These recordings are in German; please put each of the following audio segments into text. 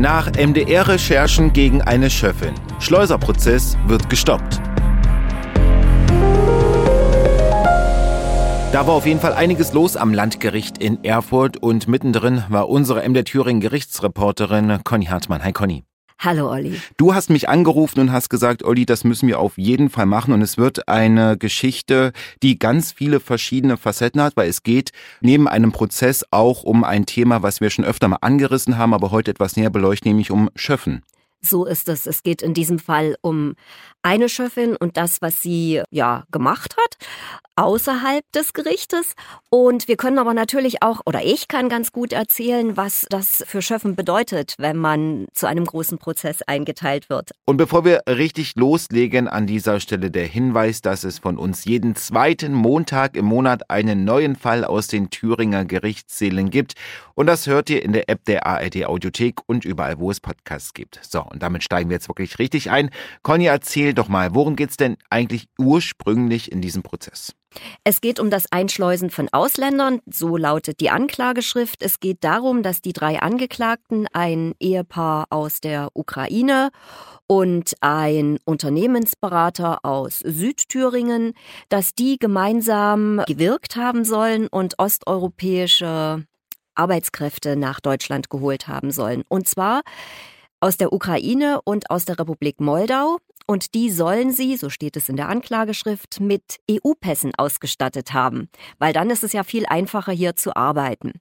Nach MDR-Recherchen gegen eine Schöffin. Schleuserprozess wird gestoppt. Da war auf jeden Fall einiges los am Landgericht in Erfurt und mittendrin war unsere MDR Thüringen Gerichtsreporterin Conny Hartmann. Hi Conny. Hallo Olli. Du hast mich angerufen und hast gesagt, Olli, das müssen wir auf jeden Fall machen und es wird eine Geschichte, die ganz viele verschiedene Facetten hat, weil es geht neben einem Prozess auch um ein Thema, was wir schon öfter mal angerissen haben, aber heute etwas näher beleuchten, nämlich um Schöffen. So ist es. Es geht in diesem Fall um eine Schöffin und das, was sie ja gemacht hat außerhalb des Gerichtes. Und wir können aber natürlich auch, oder ich kann ganz gut erzählen, was das für Schöffen bedeutet, wenn man zu einem großen Prozess eingeteilt wird. Und bevor wir richtig loslegen, an dieser Stelle der Hinweis, dass es von uns jeden zweiten Montag im Monat einen neuen Fall aus den Thüringer Gerichtssälen gibt. Und das hört ihr in der App der ARD Audiothek und überall, wo es Podcasts gibt. So, und damit steigen wir jetzt wirklich richtig ein. Conny, erzähl doch mal, worum geht's denn eigentlich ursprünglich in diesem Prozess? Es geht um das Einschleusen von Ausländern, so lautet die Anklageschrift. Es geht darum, dass die drei Angeklagten, ein Ehepaar aus der Ukraine und ein Unternehmensberater aus Südthüringen, dass die gemeinsam gewirkt haben sollen und osteuropäische Arbeitskräfte nach Deutschland geholt haben sollen. Und zwar aus der Ukraine und aus der Republik Moldau. Und die sollen sie, so steht es in der Anklageschrift, mit EU-Pässen ausgestattet haben, weil dann ist es ja viel einfacher hier zu arbeiten.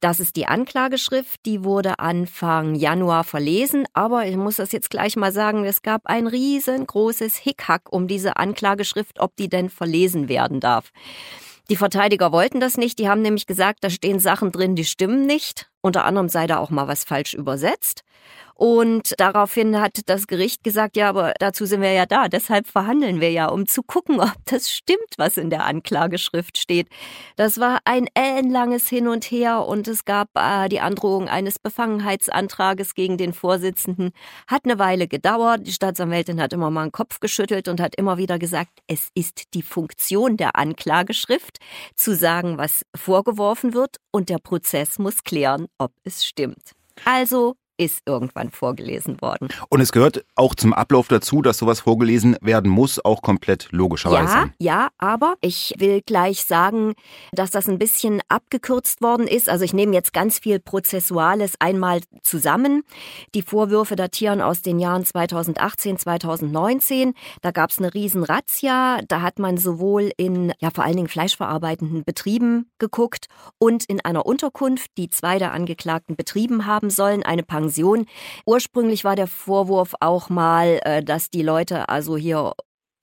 Das ist die Anklageschrift, die wurde Anfang Januar verlesen, aber ich muss das jetzt gleich mal sagen, es gab ein riesengroßes Hickhack um diese Anklageschrift, ob die denn verlesen werden darf. Die Verteidiger wollten das nicht, die haben nämlich gesagt, da stehen Sachen drin, die stimmen nicht. Unter anderem sei da auch mal was falsch übersetzt. Und daraufhin hat das Gericht gesagt, ja, aber dazu sind wir ja da, deshalb verhandeln wir ja, um zu gucken, ob das stimmt, was in der Anklageschrift steht. Das war ein ellenlanges Hin und Her und es gab äh, die Androhung eines Befangenheitsantrages gegen den Vorsitzenden. Hat eine Weile gedauert. Die Staatsanwältin hat immer mal einen Kopf geschüttelt und hat immer wieder gesagt, es ist die Funktion der Anklageschrift, zu sagen, was vorgeworfen wird und der Prozess muss klären, ob es stimmt. Also ist irgendwann vorgelesen worden. Und es gehört auch zum Ablauf dazu, dass sowas vorgelesen werden muss, auch komplett logischerweise. Ja, ja, aber ich will gleich sagen, dass das ein bisschen abgekürzt worden ist. Also ich nehme jetzt ganz viel Prozessuales einmal zusammen. Die Vorwürfe datieren aus den Jahren 2018, 2019. Da gab es eine riesen Razzia. Da hat man sowohl in, ja vor allen Dingen fleischverarbeitenden Betrieben geguckt und in einer Unterkunft, die zwei der Angeklagten betrieben haben sollen, eine Pension Pension. Ursprünglich war der Vorwurf auch mal, äh, dass die Leute also hier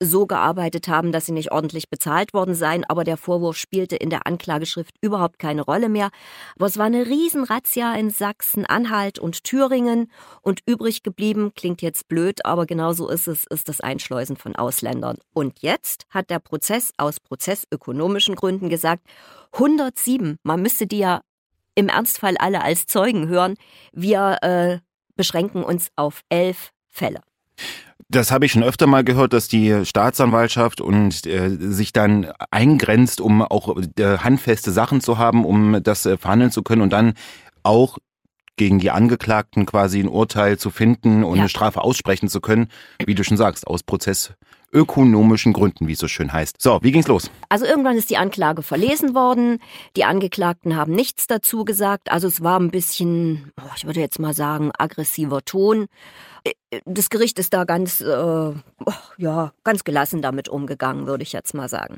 so gearbeitet haben, dass sie nicht ordentlich bezahlt worden seien, aber der Vorwurf spielte in der Anklageschrift überhaupt keine Rolle mehr. Aber es war eine Riesenrazzia in Sachsen, Anhalt und Thüringen und übrig geblieben, klingt jetzt blöd, aber genauso ist es, ist das Einschleusen von Ausländern. Und jetzt hat der Prozess aus prozessökonomischen Gründen gesagt, 107, man müsste die ja im Ernstfall alle als Zeugen hören. Wir äh, beschränken uns auf elf Fälle. Das habe ich schon öfter mal gehört, dass die Staatsanwaltschaft und äh, sich dann eingrenzt, um auch äh, handfeste Sachen zu haben, um das äh, verhandeln zu können und dann auch gegen die Angeklagten quasi ein Urteil zu finden und ja. eine Strafe aussprechen zu können, wie du schon sagst, aus Prozess ökonomischen Gründen, wie es so schön heißt. So, wie ging's los? Also irgendwann ist die Anklage verlesen worden. Die Angeklagten haben nichts dazu gesagt. Also es war ein bisschen, ich würde jetzt mal sagen, aggressiver Ton. Das Gericht ist da ganz, äh, ja, ganz gelassen damit umgegangen, würde ich jetzt mal sagen.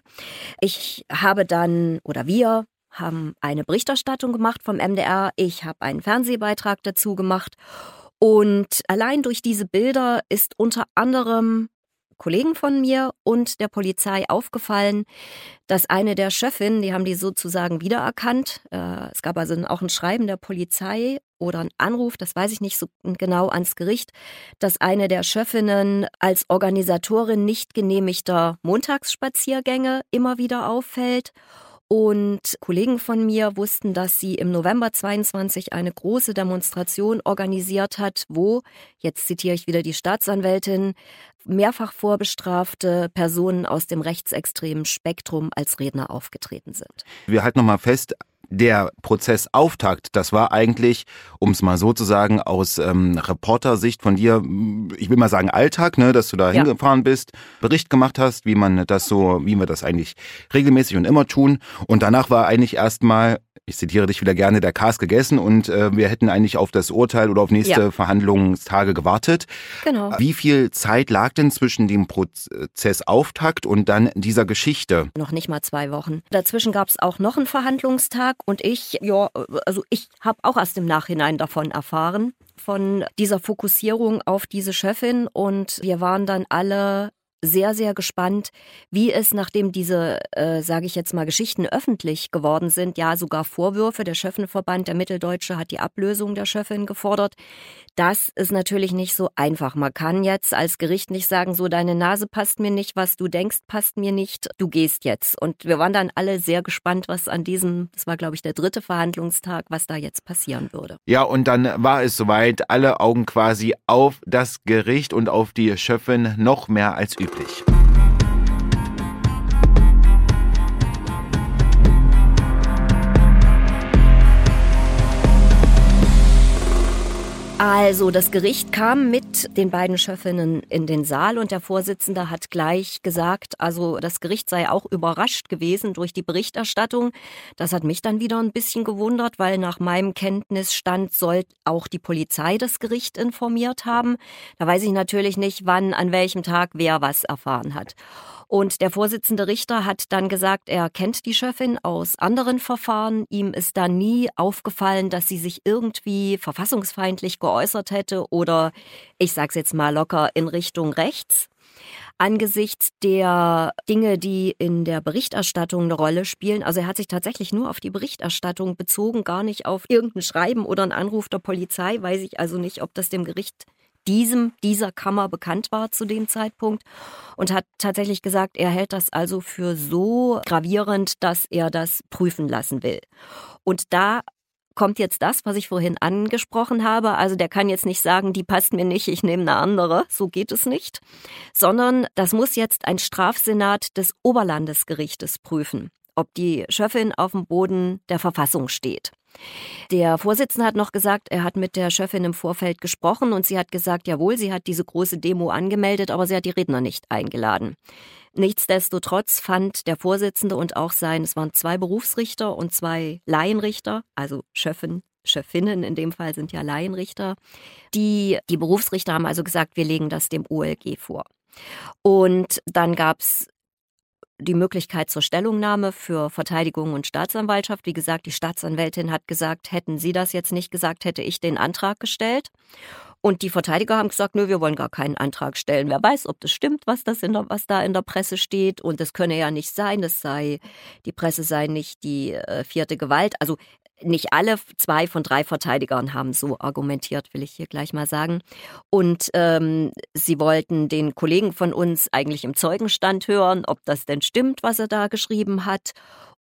Ich habe dann, oder wir haben eine Berichterstattung gemacht vom MDR. Ich habe einen Fernsehbeitrag dazu gemacht. Und allein durch diese Bilder ist unter anderem Kollegen von mir und der Polizei aufgefallen, dass eine der Schöffinnen, die haben die sozusagen wiedererkannt. Äh, es gab also auch ein Schreiben der Polizei oder ein Anruf, das weiß ich nicht so genau ans Gericht, dass eine der Schöffinnen als Organisatorin nicht genehmigter Montagsspaziergänge immer wieder auffällt und Kollegen von mir wussten, dass sie im November 22 eine große Demonstration organisiert hat, wo, jetzt zitiere ich wieder die Staatsanwältin, mehrfach vorbestrafte Personen aus dem rechtsextremen Spektrum als Redner aufgetreten sind. Wir halten nochmal fest, der Prozessauftakt, das war eigentlich, um es mal so zu sagen, aus ähm, Reportersicht von dir, ich will mal sagen Alltag, ne, dass du da ja. hingefahren bist, Bericht gemacht hast, wie man das so, wie wir das eigentlich regelmäßig und immer tun. Und danach war eigentlich erstmal, ich zitiere dich wieder gerne, der Kas gegessen und äh, wir hätten eigentlich auf das Urteil oder auf nächste ja. Verhandlungstage gewartet. Genau. Wie viel Zeit lag denn zwischen dem Prozessauftakt und dann dieser Geschichte? Noch nicht mal zwei Wochen. Dazwischen gab es auch noch einen Verhandlungstag und ich, ja, also ich habe auch erst im Nachhinein davon erfahren, von dieser Fokussierung auf diese Chefin und wir waren dann alle sehr, sehr gespannt, wie es, nachdem diese, äh, sage ich jetzt mal, Geschichten öffentlich geworden sind, ja sogar Vorwürfe, der Schöffenverband, der Mitteldeutsche hat die Ablösung der Schöffin gefordert. Das ist natürlich nicht so einfach. Man kann jetzt als Gericht nicht sagen, so deine Nase passt mir nicht, was du denkst, passt mir nicht, du gehst jetzt. Und wir waren dann alle sehr gespannt, was an diesem, das war glaube ich der dritte Verhandlungstag, was da jetzt passieren würde. Ja, und dann war es soweit, alle Augen quasi auf das Gericht und auf die Schöffin noch mehr als üblich üblich. Also, das Gericht kam mit den beiden Schöffinnen in den Saal und der Vorsitzende hat gleich gesagt, also das Gericht sei auch überrascht gewesen durch die Berichterstattung. Das hat mich dann wieder ein bisschen gewundert, weil nach meinem Kenntnisstand soll auch die Polizei das Gericht informiert haben. Da weiß ich natürlich nicht, wann, an welchem Tag wer was erfahren hat. Und der Vorsitzende Richter hat dann gesagt, er kennt die Chefin aus anderen Verfahren. Ihm ist da nie aufgefallen, dass sie sich irgendwie verfassungsfeindlich geäußert hätte oder, ich sag's jetzt mal locker, in Richtung rechts. Angesichts der Dinge, die in der Berichterstattung eine Rolle spielen, also er hat sich tatsächlich nur auf die Berichterstattung bezogen, gar nicht auf irgendein Schreiben oder einen Anruf der Polizei, weiß ich also nicht, ob das dem Gericht diesem, dieser Kammer bekannt war zu dem Zeitpunkt und hat tatsächlich gesagt, er hält das also für so gravierend, dass er das prüfen lassen will. Und da kommt jetzt das, was ich vorhin angesprochen habe. Also der kann jetzt nicht sagen, die passt mir nicht, ich nehme eine andere. So geht es nicht. Sondern das muss jetzt ein Strafsenat des Oberlandesgerichtes prüfen, ob die Schöffin auf dem Boden der Verfassung steht. Der Vorsitzende hat noch gesagt, er hat mit der Chefin im Vorfeld gesprochen und sie hat gesagt, jawohl, sie hat diese große Demo angemeldet, aber sie hat die Redner nicht eingeladen. Nichtsdestotrotz fand der Vorsitzende und auch sein, es waren zwei Berufsrichter und zwei Laienrichter, also Schöffen, Chefinnen in dem Fall sind ja Laienrichter. Die, die Berufsrichter haben also gesagt, wir legen das dem OLG vor. Und dann gab es die Möglichkeit zur Stellungnahme für Verteidigung und Staatsanwaltschaft. Wie gesagt, die Staatsanwältin hat gesagt, hätten Sie das jetzt nicht gesagt, hätte ich den Antrag gestellt. Und die Verteidiger haben gesagt, nö, wir wollen gar keinen Antrag stellen. Wer weiß, ob das stimmt, was, das in der, was da in der Presse steht. Und das könne ja nicht sein, das sei, die Presse sei nicht die äh, vierte Gewalt. Also nicht alle, zwei von drei Verteidigern haben so argumentiert, will ich hier gleich mal sagen. Und ähm, sie wollten den Kollegen von uns eigentlich im Zeugenstand hören, ob das denn stimmt, was er da geschrieben hat.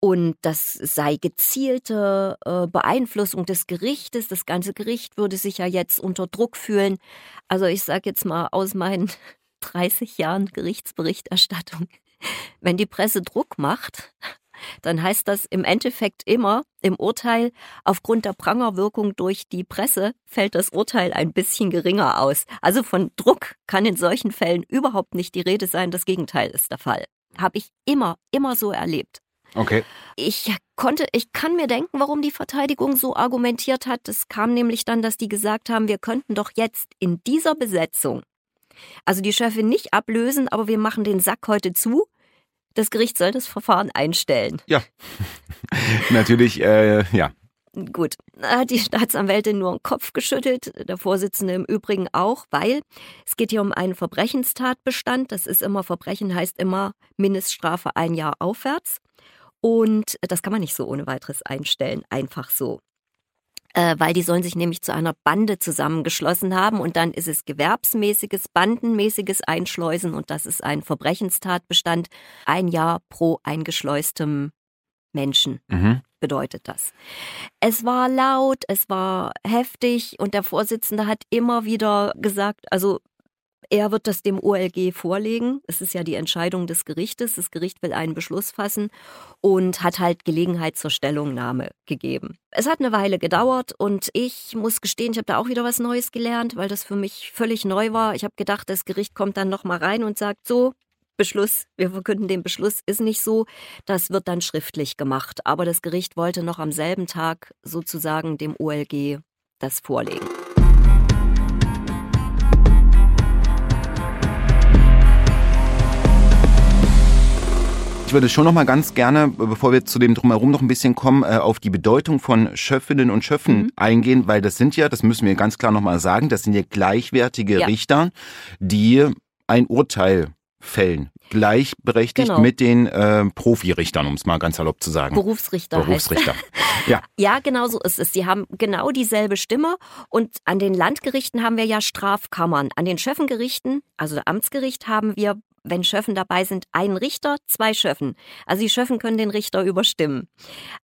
Und das sei gezielte äh, Beeinflussung des Gerichtes. Das ganze Gericht würde sich ja jetzt unter Druck fühlen. Also ich sage jetzt mal aus meinen 30 Jahren Gerichtsberichterstattung, wenn die Presse Druck macht, dann heißt das im Endeffekt immer im Urteil, aufgrund der Prangerwirkung durch die Presse fällt das Urteil ein bisschen geringer aus. Also von Druck kann in solchen Fällen überhaupt nicht die Rede sein. Das Gegenteil ist der Fall. Habe ich immer, immer so erlebt. Okay. Ich konnte, ich kann mir denken, warum die Verteidigung so argumentiert hat. Es kam nämlich dann, dass die gesagt haben, wir könnten doch jetzt in dieser Besetzung also die Chefin nicht ablösen, aber wir machen den Sack heute zu das Gericht soll das Verfahren einstellen. Ja, natürlich, äh, ja. Gut, da hat die Staatsanwältin nur den Kopf geschüttelt, der Vorsitzende im Übrigen auch, weil es geht hier um einen Verbrechenstatbestand. Das ist immer, Verbrechen heißt immer Mindeststrafe ein Jahr aufwärts. Und das kann man nicht so ohne weiteres einstellen, einfach so äh, weil die sollen sich nämlich zu einer Bande zusammengeschlossen haben und dann ist es gewerbsmäßiges, bandenmäßiges Einschleusen und das ist ein Verbrechenstatbestand. Ein Jahr pro eingeschleustem Menschen mhm. bedeutet das. Es war laut, es war heftig und der Vorsitzende hat immer wieder gesagt, also er wird das dem OLG vorlegen. Es ist ja die Entscheidung des Gerichtes. Das Gericht will einen Beschluss fassen und hat halt Gelegenheit zur Stellungnahme gegeben. Es hat eine Weile gedauert und ich muss gestehen, ich habe da auch wieder was Neues gelernt, weil das für mich völlig neu war. Ich habe gedacht, das Gericht kommt dann noch mal rein und sagt so, Beschluss, wir verkünden den Beschluss, ist nicht so. Das wird dann schriftlich gemacht. Aber das Gericht wollte noch am selben Tag sozusagen dem OLG das vorlegen. Würde schon noch mal ganz gerne, bevor wir zu dem drumherum noch ein bisschen kommen, äh, auf die Bedeutung von Schöffinnen und Schöffen mhm. eingehen, weil das sind ja, das müssen wir ganz klar noch mal sagen, das sind ja gleichwertige ja. Richter, die ein Urteil fällen. Gleichberechtigt genau. mit den äh, Profirichtern, um es mal ganz salopp zu sagen. Berufsrichter. Berufsrichter. ja. ja, genau so ist es. Sie haben genau dieselbe Stimme und an den Landgerichten haben wir ja Strafkammern. An den Schöffengerichten, also Amtsgericht, haben wir wenn Schöffen dabei sind, ein Richter, zwei Schöffen. Also die Schöffen können den Richter überstimmen.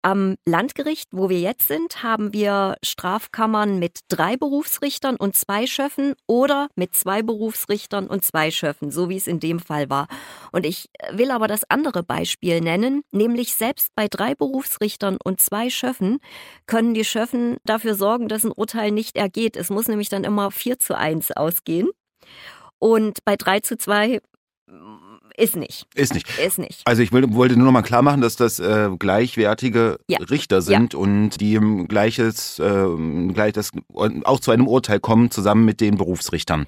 Am Landgericht, wo wir jetzt sind, haben wir Strafkammern mit drei Berufsrichtern und zwei Schöffen oder mit zwei Berufsrichtern und zwei Schöffen, so wie es in dem Fall war. Und ich will aber das andere Beispiel nennen, nämlich selbst bei drei Berufsrichtern und zwei Schöffen können die Schöffen dafür sorgen, dass ein Urteil nicht ergeht. Es muss nämlich dann immer vier zu eins ausgehen. Und bei drei zu zwei ist nicht. Ist nicht. Ist nicht. Also ich will, wollte nur noch mal klar machen, dass das äh, gleichwertige ja. Richter sind ja. und die im gleiches, äh, gleich das auch zu einem Urteil kommen zusammen mit den Berufsrichtern.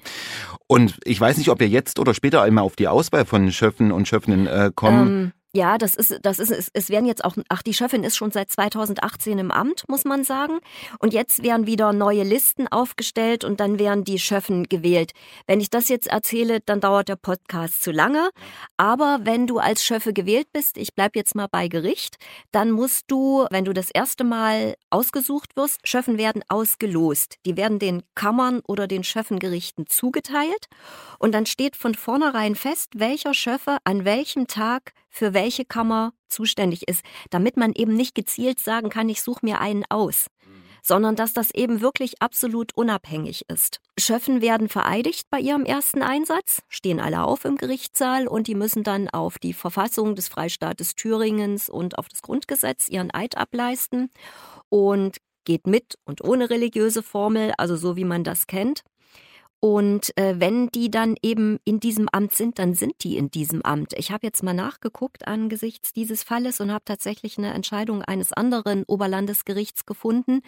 Und ich weiß nicht, ob wir jetzt oder später einmal auf die Auswahl von Schöffen und Schöffinnen äh, kommen. Ähm ja, das ist, das ist, es, es werden jetzt auch, ach, die Chefin ist schon seit 2018 im Amt, muss man sagen. Und jetzt werden wieder neue Listen aufgestellt und dann werden die Schöffen gewählt. Wenn ich das jetzt erzähle, dann dauert der Podcast zu lange. Aber wenn du als Schöffe gewählt bist, ich bleib jetzt mal bei Gericht, dann musst du, wenn du das erste Mal ausgesucht wirst, Schöffen werden ausgelost. Die werden den Kammern oder den Schöffengerichten zugeteilt. Und dann steht von vornherein fest, welcher Schöffe an welchem Tag für welche Kammer zuständig ist, damit man eben nicht gezielt sagen kann, ich suche mir einen aus, sondern dass das eben wirklich absolut unabhängig ist. Schöffen werden vereidigt bei ihrem ersten Einsatz, stehen alle auf im Gerichtssaal und die müssen dann auf die Verfassung des Freistaates Thüringens und auf das Grundgesetz ihren Eid ableisten und geht mit und ohne religiöse Formel, also so wie man das kennt. Und äh, wenn die dann eben in diesem Amt sind, dann sind die in diesem Amt. Ich habe jetzt mal nachgeguckt angesichts dieses Falles und habe tatsächlich eine Entscheidung eines anderen Oberlandesgerichts gefunden.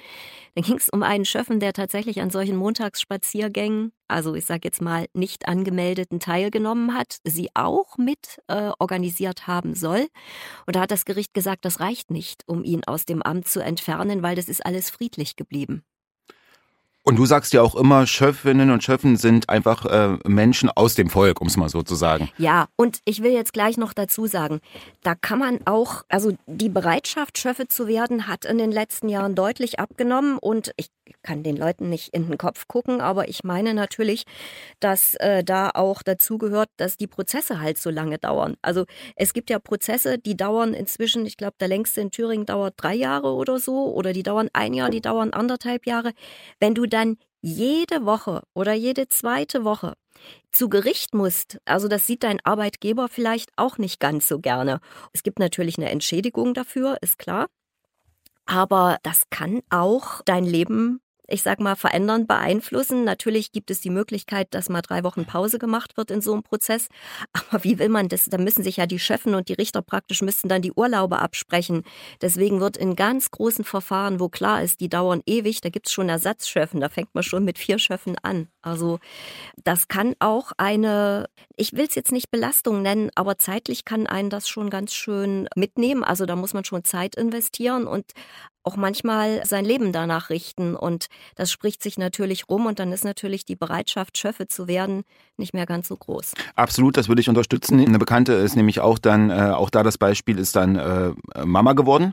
Da ging es um einen Schöffen, der tatsächlich an solchen Montagsspaziergängen, also ich sage jetzt mal nicht angemeldeten, teilgenommen hat, sie auch mit äh, organisiert haben soll. Und da hat das Gericht gesagt, das reicht nicht, um ihn aus dem Amt zu entfernen, weil das ist alles friedlich geblieben. Und du sagst ja auch immer, Schöffinnen und Schöffen sind einfach äh, Menschen aus dem Volk, um es mal so zu sagen. Ja, und ich will jetzt gleich noch dazu sagen, da kann man auch, also die Bereitschaft, Schöffe zu werden, hat in den letzten Jahren deutlich abgenommen. Und ich kann den Leuten nicht in den Kopf gucken, aber ich meine natürlich, dass äh, da auch dazu gehört, dass die Prozesse halt so lange dauern. Also es gibt ja Prozesse, die dauern inzwischen, ich glaube, der längste in Thüringen dauert drei Jahre oder so, oder die dauern ein Jahr, die dauern anderthalb Jahre. Wenn du dann jede Woche oder jede zweite Woche zu Gericht musst, also das sieht dein Arbeitgeber vielleicht auch nicht ganz so gerne. Es gibt natürlich eine Entschädigung dafür, ist klar. Aber das kann auch dein Leben ich sag mal, verändern, beeinflussen. Natürlich gibt es die Möglichkeit, dass mal drei Wochen Pause gemacht wird in so einem Prozess. Aber wie will man das? Da müssen sich ja die Chefen und die Richter praktisch müssten dann die Urlaube absprechen. Deswegen wird in ganz großen Verfahren, wo klar ist, die dauern ewig, da gibt's schon Ersatzchefen, da fängt man schon mit vier Chefen an. Also das kann auch eine, ich will es jetzt nicht Belastung nennen, aber zeitlich kann einen das schon ganz schön mitnehmen. Also da muss man schon Zeit investieren und auch manchmal sein Leben danach richten. Und das spricht sich natürlich rum und dann ist natürlich die Bereitschaft, Schöffe zu werden, nicht mehr ganz so groß. Absolut, das würde ich unterstützen. Eine Bekannte ist nämlich auch dann, äh, auch da das Beispiel ist dann äh, Mama geworden.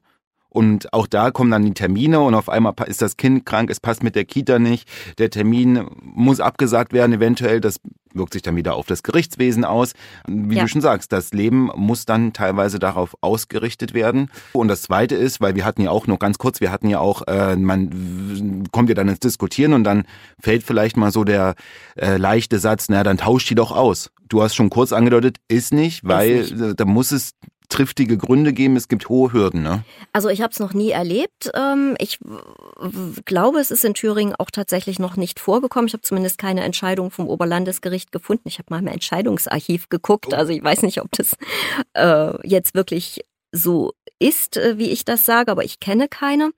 Und auch da kommen dann die Termine und auf einmal ist das Kind krank, es passt mit der Kita nicht, der Termin muss abgesagt werden, eventuell, das wirkt sich dann wieder auf das Gerichtswesen aus. Wie Ja. du schon sagst, das Leben muss dann teilweise darauf ausgerichtet werden. Und das Zweite ist, weil wir hatten ja auch noch ganz kurz, wir hatten ja auch, äh, man kommt ja dann ins Diskutieren und dann fällt vielleicht mal so der äh, leichte Satz, na dann tauscht die doch aus. Du hast schon kurz angedeutet, ist nicht, weil nicht. äh, da muss es triftige Gründe geben, es gibt hohe Hürden. Ne? Also ich habe es noch nie erlebt. Ähm, Ich glaube, es ist in Thüringen auch tatsächlich noch nicht vorgekommen. Ich habe zumindest keine Entscheidung vom Oberlandesgericht gefunden. Ich habe mal im Entscheidungsarchiv geguckt. Also ich weiß nicht, ob das äh, jetzt wirklich so ist, äh, wie ich das sage, aber ich kenne keine.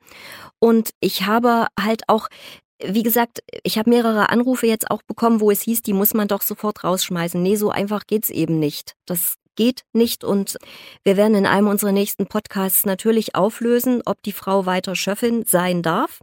Und ich habe halt auch wie gesagt, ich habe mehrere Anrufe jetzt auch bekommen, wo es hieß, die muss man doch sofort rausschmeißen. Nee, so einfach geht's eben nicht. Das geht nicht und wir werden in einem unserer nächsten Podcasts natürlich auflösen, ob die Frau weiter Schöffin sein darf.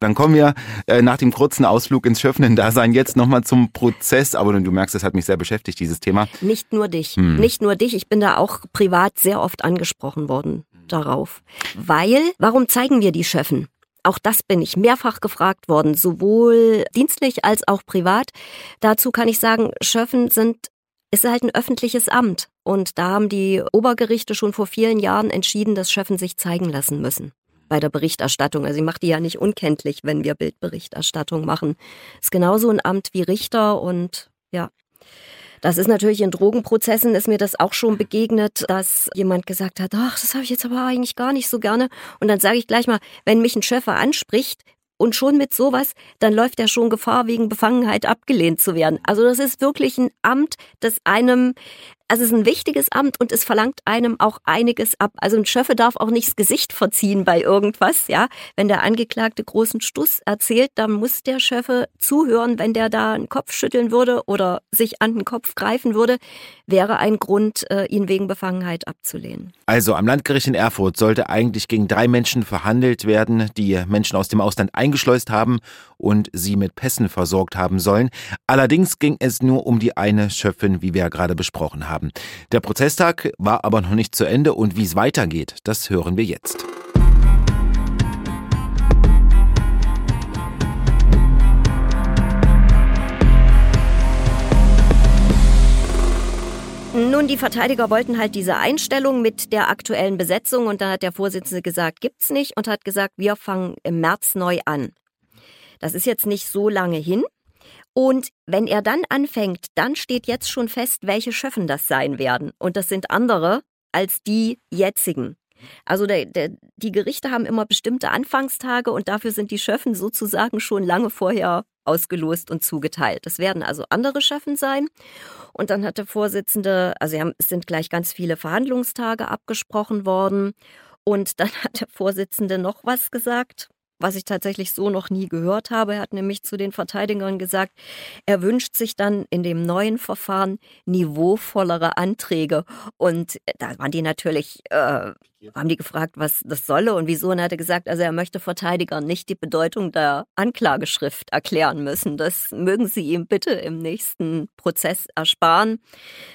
Dann kommen wir äh, nach dem kurzen Ausflug ins Schöffnen-Dasein jetzt nochmal zum Prozess. Aber du merkst, das hat mich sehr beschäftigt, dieses Thema. Nicht nur dich, Hm. nicht nur dich. Ich bin da auch privat sehr oft angesprochen worden darauf. Weil, warum zeigen wir die Schöffen? Auch das bin ich mehrfach gefragt worden, sowohl dienstlich als auch privat. Dazu kann ich sagen, Schöffen sind ist halt ein öffentliches Amt. Und da haben die Obergerichte schon vor vielen Jahren entschieden, dass Schöffen sich zeigen lassen müssen bei der Berichterstattung. Also ich mache die ja nicht unkenntlich, wenn wir Bildberichterstattung machen. Ist genauso ein Amt wie Richter und ja. Das ist natürlich in Drogenprozessen ist mir das auch schon begegnet, dass jemand gesagt hat, ach, das habe ich jetzt aber eigentlich gar nicht so gerne. Und dann sage ich gleich mal, wenn mich ein Schöffer anspricht und schon mit sowas, dann läuft er schon Gefahr, wegen Befangenheit abgelehnt zu werden. Also das ist wirklich ein Amt, das einem, also es ist ein wichtiges Amt und es verlangt einem auch einiges ab. Also ein Schöffe darf auch nicht das Gesicht verziehen bei irgendwas, ja. Wenn der Angeklagte großen Stuss erzählt, dann muss der Schöffe zuhören, wenn der da einen Kopf schütteln würde oder sich an den Kopf greifen würde, wäre ein Grund, äh, ihn wegen Befangenheit abzulehnen. Also am Landgericht in Erfurt sollte eigentlich gegen drei Menschen verhandelt werden, die Menschen aus dem Ausland eingeschleust haben und sie mit Pässen versorgt haben sollen. Allerdings ging es nur um die eine Schöpfin, wie wir ja gerade besprochen haben. Der Prozesstag war aber noch nicht zu Ende und wie es weitergeht, das hören wir jetzt. Nun, die Verteidiger wollten halt diese Einstellung mit der aktuellen Besetzung und dann hat der Vorsitzende gesagt, gibt's nicht und hat gesagt, wir fangen im März neu an. Das ist jetzt nicht so lange hin. Und wenn er dann anfängt, dann steht jetzt schon fest, welche Schöffen das sein werden. Und das sind andere als die jetzigen. Also der, der, die Gerichte haben immer bestimmte Anfangstage und dafür sind die Schöffen sozusagen schon lange vorher ausgelost und zugeteilt. Das werden also andere Schöffen sein. Und dann hat der Vorsitzende, also es sind gleich ganz viele Verhandlungstage abgesprochen worden. Und dann hat der Vorsitzende noch was gesagt, was ich tatsächlich so noch nie gehört habe. Er hat nämlich zu den Verteidigern gesagt, er wünscht sich dann in dem neuen Verfahren niveauvollere Anträge. Und da waren die natürlich, äh, haben die gefragt, was das solle und wieso. Und er hatte gesagt, also er möchte Verteidigern nicht die Bedeutung der Anklageschrift erklären müssen. Das mögen sie ihm bitte im nächsten Prozess ersparen.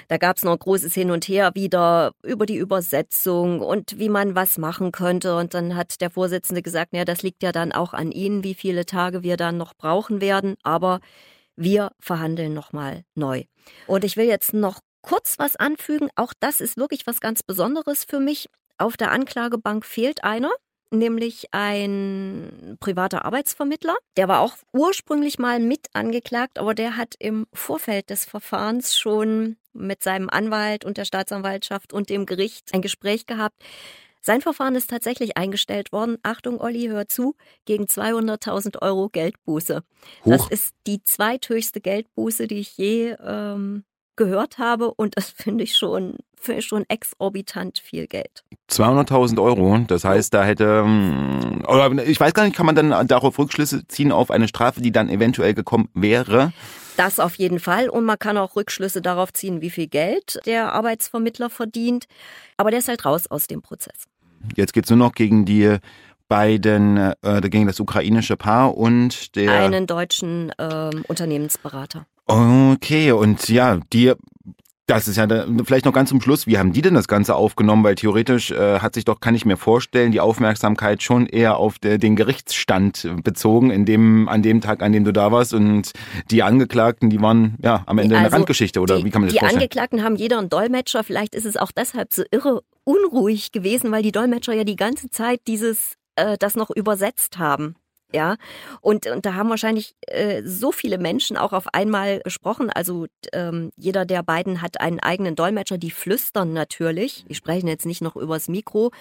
Da gab es noch großes Hin und Her wieder über die Übersetzung und wie man was machen könnte. Und dann hat der Vorsitzende gesagt, ja, das liegt ja dann auch an Ihnen, wie viele Tage wir dann noch brauchen werden. Aber wir verhandeln nochmal neu. Und ich will jetzt noch kurz was anfügen. Auch das ist wirklich was ganz Besonderes für mich. Auf der Anklagebank fehlt einer, nämlich ein privater Arbeitsvermittler. Der war auch ursprünglich mal mit angeklagt, aber der hat im Vorfeld des Verfahrens schon mit seinem Anwalt und der Staatsanwaltschaft und dem Gericht ein Gespräch gehabt. Sein Verfahren ist tatsächlich eingestellt worden. Achtung, Olli, hör zu, gegen 200.000 Euro Geldbuße. Hoch. Das ist die zweithöchste Geldbuße, die ich je ähm, gehört habe und das finde ich schon, finde ich schon exorbitant viel Geld. 200.000 Euro, das heißt, da hätte, ähm, oder ich weiß gar nicht, kann man dann darauf Rückschlüsse ziehen auf eine Strafe, die dann eventuell gekommen wäre? Das auf jeden Fall und man kann auch Rückschlüsse darauf ziehen, wie viel Geld der Arbeitsvermittler verdient. Aber der ist halt raus aus dem Prozess. Jetzt geht's nur noch gegen die beiden, äh, gegen das ukrainische Paar und der. Einen deutschen ähm, Unternehmensberater. Okay, und ja, die Das ist ja vielleicht noch ganz zum Schluss. Wie haben die denn das Ganze aufgenommen? Weil theoretisch äh, hat sich doch, kann ich mir vorstellen, die Aufmerksamkeit schon eher auf de, den Gerichtsstand bezogen, in dem, an dem Tag, an dem du da warst. Und die Angeklagten, die waren ja am Ende also eine Randgeschichte, oder die, wie kann man das die vorstellen? Die Angeklagten haben jeder einen Dolmetscher. Vielleicht ist es auch deshalb so irre unruhig gewesen, weil die Dolmetscher ja die ganze Zeit dieses, äh, das noch übersetzt haben. Ja, und, und da haben wahrscheinlich äh, so viele Menschen auch auf einmal gesprochen. Also ähm, jeder der beiden hat einen eigenen Dolmetscher, die flüstern natürlich. Die sprechen jetzt nicht noch übers Mikro,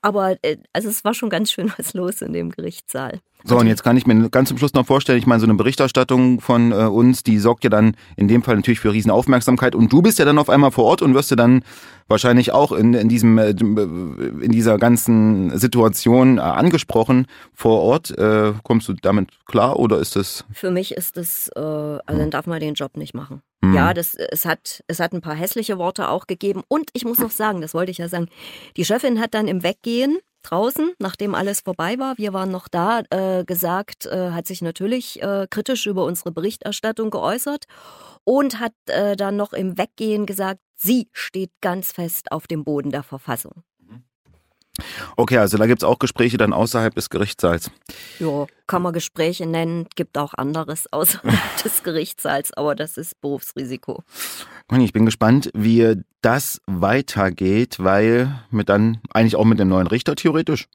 aber äh, also es war schon ganz schön was los in dem Gerichtssaal. So, und jetzt kann ich mir ganz zum Schluss noch vorstellen, ich meine, so eine Berichterstattung von äh, uns, die sorgt ja dann in dem Fall natürlich für Riesenaufmerksamkeit. Und du bist ja dann auf einmal vor Ort und wirst ja dann wahrscheinlich auch in, in diesem äh, in dieser ganzen Situation äh, angesprochen vor Ort. Äh, kommst du damit klar oder ist das? Für mich ist das, äh, also dann darf man den Job nicht machen. Hm. Ja, das, es hat, es hat ein paar hässliche Worte auch gegeben. Und ich muss noch sagen, das wollte ich ja sagen, die Chefin hat dann im Weggehen draußen, nachdem alles vorbei war, wir waren noch da, äh, gesagt, äh, hat sich natürlich äh, kritisch über unsere Berichterstattung geäußert und hat äh, dann noch im Weggehen gesagt, sie steht ganz fest auf dem Boden der Verfassung. Okay, also da gibt es auch Gespräche dann außerhalb des Gerichtssaals. Ja, kann man Gespräche nennen, gibt auch anderes außerhalb des Gerichtssaals, aber das ist Berufsrisiko. Ich bin gespannt, wie das weitergeht, weil mit dann eigentlich auch mit dem neuen Richter theoretisch.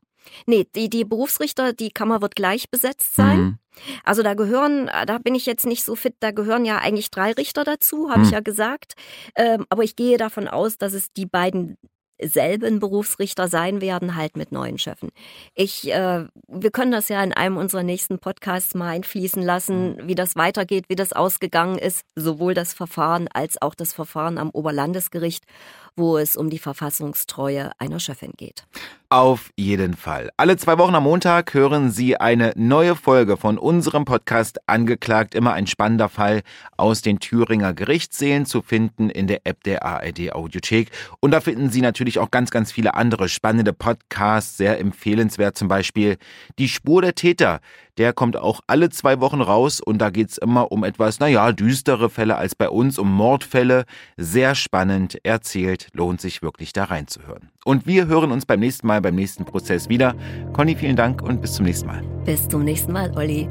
Nee, die, die Berufsrichter, die Kammer wird gleich besetzt sein. Mhm. Also da gehören, da bin ich jetzt nicht so fit, da gehören ja eigentlich drei Richter dazu, habe mhm. ich ja gesagt. Ähm, aber ich gehe davon aus, dass es die beiden selben Berufsrichter sein werden, halt mit neuen Chefen. Ich, äh, wir können das ja in einem unserer nächsten Podcasts mal einfließen lassen, mhm. wie das weitergeht, wie das ausgegangen ist, sowohl das Verfahren als auch das Verfahren am Oberlandesgericht, wo es um die Verfassungstreue einer Chefin geht. Auf jeden Fall. Alle zwei Wochen am Montag hören Sie eine neue Folge von unserem Podcast Angeklagt. Immer ein spannender Fall aus den Thüringer Gerichtssälen zu finden in der App der ARD Audiothek. Und da finden Sie natürlich auch ganz, ganz viele andere spannende Podcasts, sehr empfehlenswert. Zum Beispiel Die Spur der Täter. Der kommt auch alle zwei Wochen raus und da geht's immer um etwas, naja, düstere Fälle als bei uns, um Mordfälle. Sehr spannend erzählt, lohnt sich wirklich da reinzuhören. Und wir hören uns beim nächsten Mal, beim nächsten Prozess wieder. Conny, vielen Dank und bis zum nächsten Mal. Bis zum nächsten Mal, Olli.